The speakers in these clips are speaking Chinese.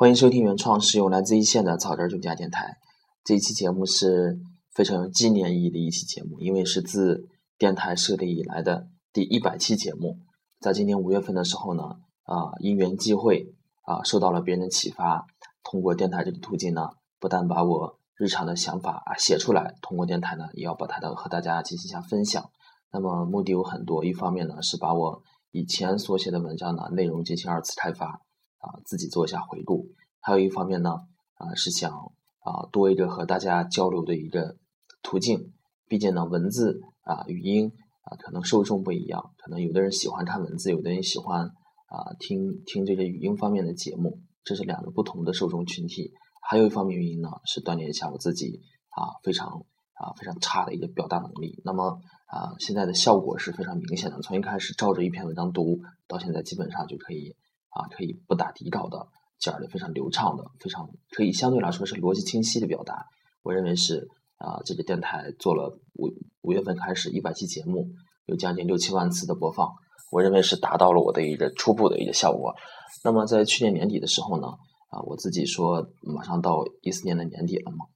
欢迎收听原创，使用来自一线的草根儿家电台。这一期节目是非常有纪念意义的一期节目，因为是自电台设立以来的第一百期节目。在今年五月份的时候呢，啊，因缘际会啊，受到了别人的启发，通过电台这个途径呢，不但把我日常的想法啊写出来，通过电台呢，也要把它的和大家进行一下分享。那么目的有很多，一方面呢是把我以前所写的文章呢内容进行二次开发。啊，自己做一下回顾，还有一方面呢，啊，是想啊多一个和大家交流的一个途径。毕竟呢，文字啊、语音啊，可能受众不一样，可能有的人喜欢看文字，有的人喜欢啊听听这个语音方面的节目，这是两个不同的受众群体。还有一方面原因呢，是锻炼一下我自己啊非常啊非常差的一个表达能力。那么啊，现在的效果是非常明显的，从一开始照着一篇文章读，到现在基本上就可以。啊，可以不打底稿的讲的非常流畅的，非常可以相对来说是逻辑清晰的表达。我认为是啊，这个电台做了五五月份开始一百期节目，有将近六七万次的播放，我认为是达到了我的一个初步的一个效果。那么在去年年底的时候呢，啊，我自己说马上到一四年的年底了嘛，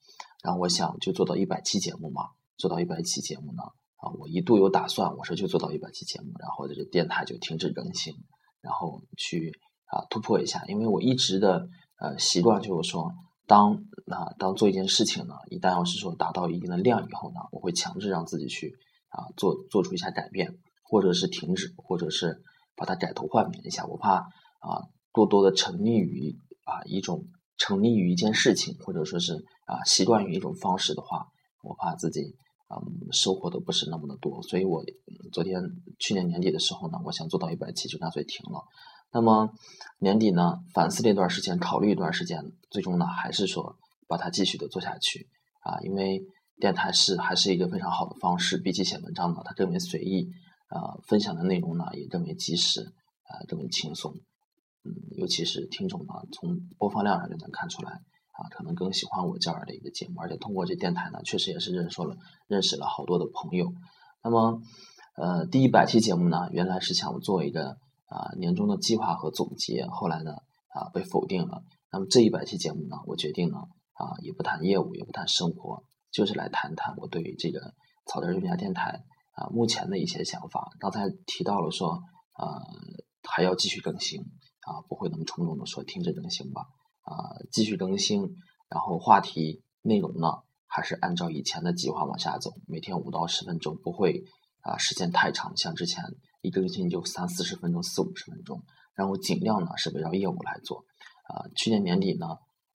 然后我想就做到一百期节目嘛，做到一百期节目呢，啊，我一度有打算，我说就做到一百期节目，然后这个电台就停止更新，然后去。啊，突破一下，因为我一直的呃习惯就是说，当啊当做一件事情呢，一旦要是说达到一定的量以后呢，我会强制让自己去啊做做出一下改变，或者是停止，或者是把它改头换面一下。我怕啊过多的沉溺于啊一种沉溺于一件事情，或者说是啊习惯于一种方式的话，我怕自己嗯收获的不是那么的多。所以我昨天去年年底的时候呢，我想做到一百期，就干脆停了。那么年底呢，反思了一段时间，考虑一段时间，最终呢，还是说把它继续的做下去啊，因为电台是还是一个非常好的方式，比起写文章呢，它更为随意，啊，分享的内容呢也更为及时，啊，更为轻松，嗯，尤其是听众呢，从播放量上就能看出来，啊，可能更喜欢我这样的一个节目，而且通过这电台呢，确实也是认识了认识了好多的朋友。那么，呃，第一百期节目呢，原来是想做一个。啊，年终的计划和总结，后来呢，啊，被否定了。那么这一百期节目呢，我决定呢，啊，也不谈业务，也不谈生活，就是来谈谈我对于这个草根儿用家电台啊目前的一些想法。刚才提到了说，啊，还要继续更新，啊，不会那么冲动的说停止更新吧，啊，继续更新，然后话题内容呢，还是按照以前的计划往下走，每天五到十分钟，不会啊时间太长，像之前。一更新就三四十分钟、四五十分钟，然后尽量呢是围绕业务来做。啊，去年年底呢，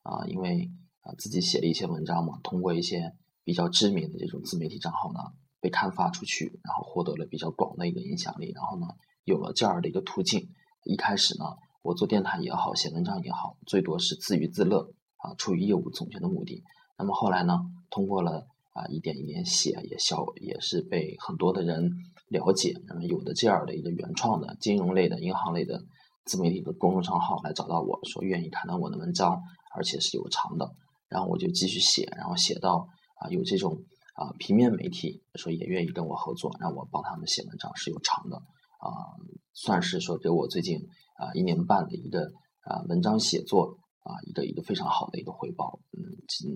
啊，因为啊自己写了一些文章嘛，通过一些比较知名的这种自媒体账号呢被刊发出去，然后获得了比较广的一个影响力，然后呢有了这样的一个途径。一开始呢，我做电台也好，写文章也好，最多是自娱自乐啊，出于业务总结的目的。那么后来呢，通过了啊一点一点写，也小也是被很多的人。了解，那么有的这样的一个原创的金融类的、银行类的自媒体的公众账号来找到我说愿意看到我的文章，而且是有偿的，然后我就继续写，然后写到啊有这种啊平面媒体说也愿意跟我合作，让我帮他们写文章是有偿的啊，算是说给我最近啊一年半的一个啊文章写作啊一个一个非常好的一个回报，嗯，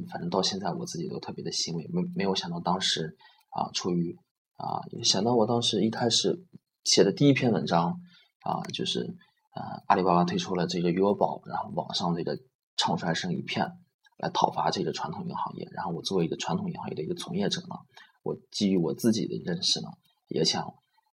反正到现在我自己都特别的欣慰，没没有想到当时啊出于。啊，想到我当时一开始写的第一篇文章啊，就是呃阿里巴巴推出了这个余额宝，然后网上这个唱衰声一片，来讨伐这个传统银行业。然后我作为一个传统银行业的一个从业者呢，我基于我自己的认识呢，也想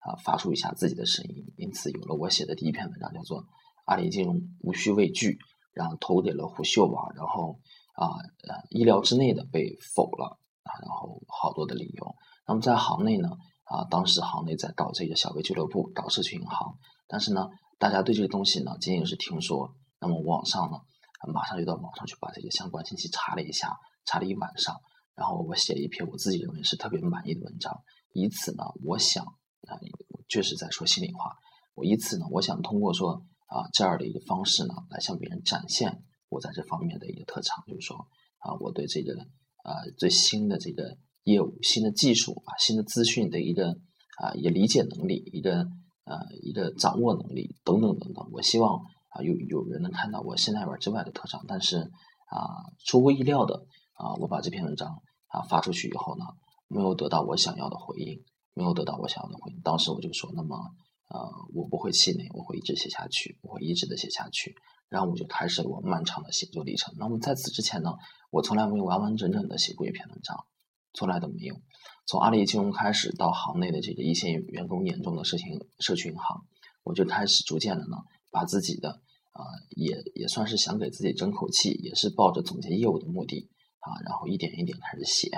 啊发出一下自己的声音。因此有了我写的第一篇文章，叫做《阿里金融无需畏惧》，然后投给了虎嗅网，然后啊呃意料之内的被否了啊，然后好多的理由。那么在行内呢，啊，当时行内在搞这个小微俱乐部，搞社区银行，但是呢，大家对这个东西呢，仅仅是听说。那么网上呢，马上就到网上去把这些相关信息查了一下，查了一晚上，然后我写了一篇我自己认为是特别满意的文章。以此呢，我想啊，确实在说心里话。我以此呢，我想通过说啊这样的一个方式呢，来向别人展现我在这方面的一个特长，就是说啊，我对这个啊最新的这个。业务新的技术啊，新的资讯的一个啊一个理解能力，一个呃一个掌握能力等等等等。我希望啊有有人能看到我现代文之外的特长，但是啊出乎意料的啊我把这篇文章啊发出去以后呢，没有得到我想要的回应，没有得到我想要的回应。当时我就说，那么呃我不会气馁，我会一直写下去，我会一直的写下去。然后我就开始了我漫长的写作历程。那么在此之前呢，我从来没有完完整整的写过一篇文章，从来都没有。从阿里金融开始到行内的这个一线员工眼中的社群社区银行，我就开始逐渐的呢，把自己的啊也也算是想给自己争口气，也是抱着总结业务的目的啊，然后一点一点开始写，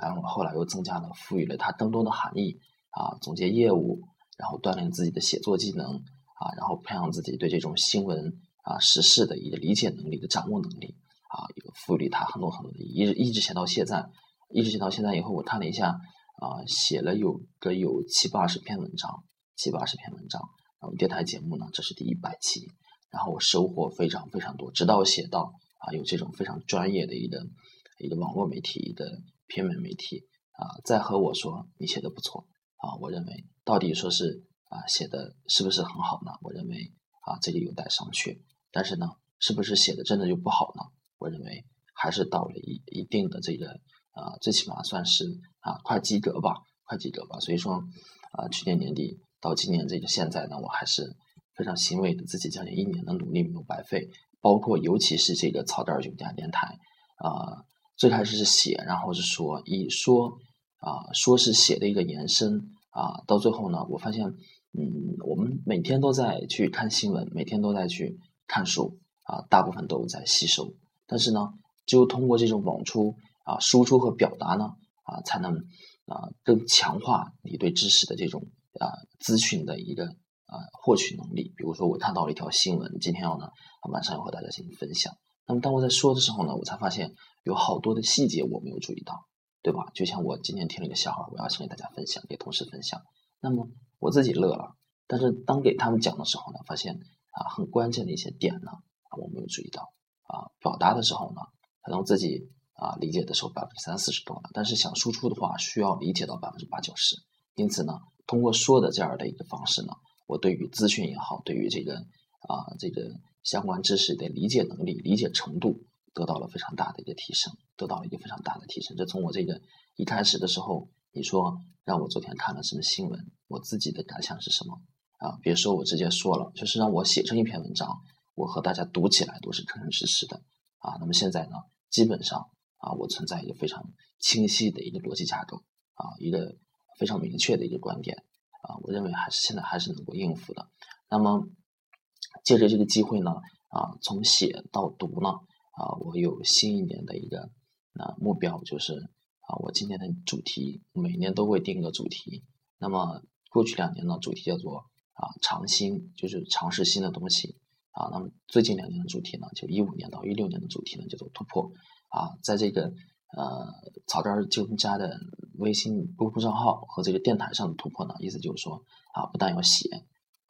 然后后来又增加了赋予了它更多的含义啊，总结业务，然后锻炼自己的写作技能啊，然后培养自己对这种新闻。啊，时事的一个理解能力的掌握能力啊，一个赋予它很多很多的，一直一直写到现在，一直写到现在以后，我看了一下啊，写了有个有七八十篇文章，七八十篇文章，然后电台节目呢，这是第一百期，然后我收获非常非常多，直到写到啊，有这种非常专业的一个一个网络媒体的偏门媒体啊，在和我说你写的不错啊，我认为到底说是啊写的是不是很好呢？我认为啊，这里有待商榷。但是呢，是不是写的真的就不好呢？我认为还是到了一一定的这个啊，最起码算是啊快及格吧，快及格吧。所以说啊，去年年底到今年这个现在呢，我还是非常欣慰的，自己将近一年的努力没有白费。包括尤其是这个草根儿酒家电台啊，最开始是写，然后是说，以说啊说是写的一个延伸啊，到最后呢，我发现嗯，我们每天都在去看新闻，每天都在去。看书啊，大部分都在吸收，但是呢，只有通过这种网出啊、输出和表达呢啊，才能啊更强化你对知识的这种啊资讯的一个啊获取能力。比如说，我看到了一条新闻，今天要呢晚上要和大家进行分享。那么当我在说的时候呢，我才发现有好多的细节我没有注意到，对吧？就像我今天听了一个笑话，我要先给大家分享，给同事分享，那么我自己乐了，但是当给他们讲的时候呢，发现。啊，很关键的一些点呢，我没有注意到。啊，表达的时候呢，可能自己啊理解的时候百分之三四十多了，但是想输出的话，需要理解到百分之八九十。因此呢，通过说的这样的一个方式呢，我对于资讯也好，对于这个啊这个相关知识的理解能力、理解程度，得到了非常大的一个提升，得到了一个非常大的提升。这从我这个一开始的时候，你说让我昨天看了什么新闻，我自己的感想是什么？啊，别说我直接说了，就是让我写成一篇文章，我和大家读起来都是真真实实的啊。那么现在呢，基本上啊，我存在一个非常清晰的一个逻辑架构啊，一个非常明确的一个观点啊，我认为还是现在还是能够应付的。那么借着这个机会呢，啊，从写到读呢，啊，我有新一年的一个啊目标，就是啊，我今年的主题每年都会定个主题。那么过去两年呢，主题叫做。啊，尝新就是尝试新的东西啊。那么最近两年的主题呢，就一五年到一六年的主题呢，叫做突破啊。在这个呃草根儿就家的微信公众账号和这个电台上的突破呢，意思就是说啊，不但要写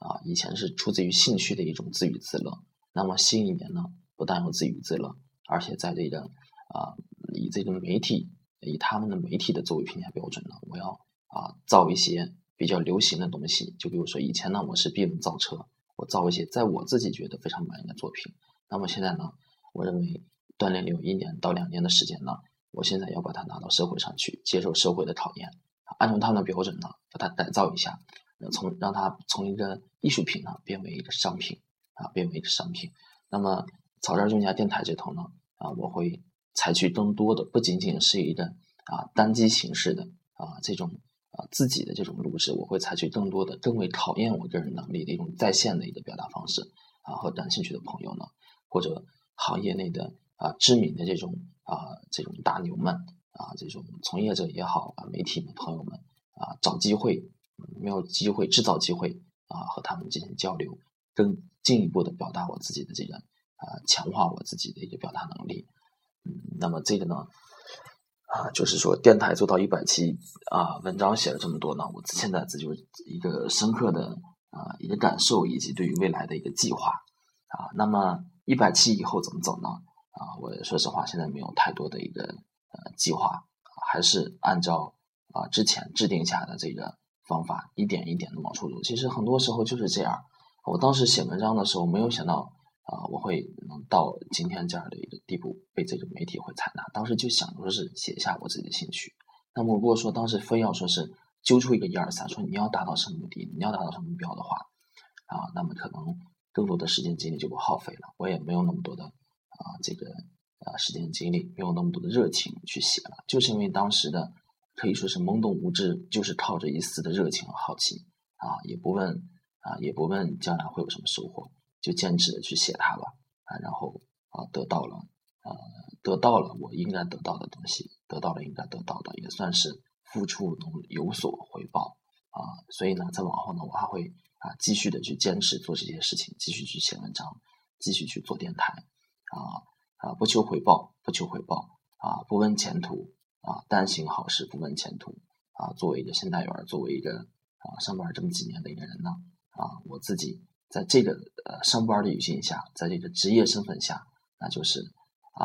啊，以前是出自于兴趣的一种自娱自乐。那么新一年呢，不但要自娱自乐，而且在这个啊以这个媒体以他们的媒体的作为评价标准呢，我要啊造一些。比较流行的东西，就比如说以前呢，我是闭门造车，我造一些在我自己觉得非常满意的作品。那么现在呢，我认为锻炼有一年到两年的时间呢，我现在要把它拿到社会上去，接受社会的考验，按照他们的标准呢，把它改造一下，从让它从一个艺术品呢变为一个商品啊，变为一个商品。那么草根儿家电台这头呢，啊，我会采取更多的，不仅仅是一个啊单机形式的啊这种。啊，自己的这种录制，我会采取更多的、更为考验我个人能力的一种在线的一个表达方式啊。和感兴趣的朋友呢，或者行业内的啊知名的这种啊这种大牛们啊，这种从业者也好啊，媒体的朋友们啊，找机会没有机会制造机会啊，和他们进行交流，更进一步的表达我自己的这个啊，强化我自己的一个表达能力。嗯，那么这个呢？啊，就是说电台做到一百期啊，文章写了这么多呢，我现在这就是一个深刻的啊一个感受，以及对于未来的一个计划啊。那么一百期以后怎么走呢？啊，我说实话现在没有太多的一个呃计划，还是按照啊之前制定下的这个方法，一点一点的往出走。其实很多时候就是这样。我当时写文章的时候，没有想到啊，我会能到今天这样的一个地步，被这个媒体会采纳。当时就想说是写下我自己的兴趣。那么如果说当时非要说是揪出一个一二三，说你要达到什么目的，你要达到什么目标的话，啊，那么可能更多的时间精力就会耗费了。我也没有那么多的啊这个啊时间精力，没有那么多的热情去写了。就是因为当时的可以说是懵懂无知，就是靠着一丝的热情和好奇啊，也不问啊也不问将来会有什么收获。就坚持的去写它了啊，然后啊得到了啊得到了我应该得到的东西，得到了应该得到的，也算是付出能有所回报啊。所以呢，在往后呢，我还会啊继续的去坚持做这些事情，继续去写文章，继续去做电台啊啊不求回报，不求回报啊不问前途啊但行好事不问前途啊。作为一个现代员，作为一个啊上班这么几年的一个人呢啊，我自己。在这个呃上班的语境下，在这个职业身份下，那就是啊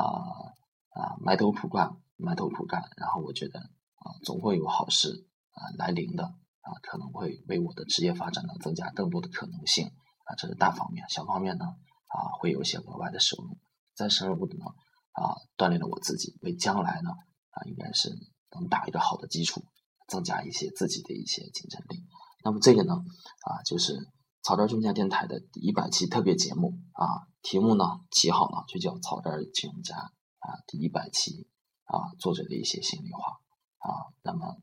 啊埋头苦干，埋头苦干。然后我觉得啊，总会有好事啊来临的啊，可能会为我的职业发展呢增加更多的可能性啊。这是大方面，小方面呢啊会有一些额外的收入，再深入的呢啊锻炼了我自己，为将来呢啊应该是能打一个好的基础，增加一些自己的一些竞争力。那么这个呢啊就是。草根金融家电台的第一百期特别节目啊，题目呢起好了，就叫草根金融家啊第一百期啊作者的一些心里话啊。那么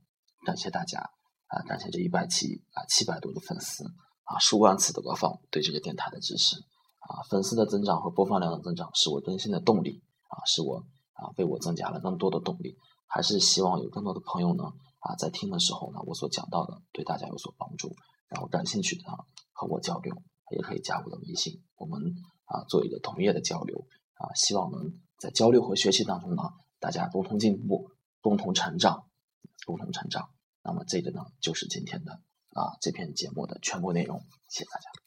感谢大家啊，感谢这一百期啊七百多个粉丝啊数万次的播放对这个电台的支持啊，粉丝的增长和播放量的增长是我更新的动力啊，是我啊为我增加了更多的动力，还是希望有更多的朋友呢啊在听的时候呢，我所讲到的对大家有所帮助，然后感兴趣的啊。和我交流，也可以加我的微信，我们啊做一个同业的交流啊，希望能在交流和学习当中呢，大家共同进步，共同成长，共同成长。那么这个呢，就是今天的啊这篇节目的全部内容，谢谢大家。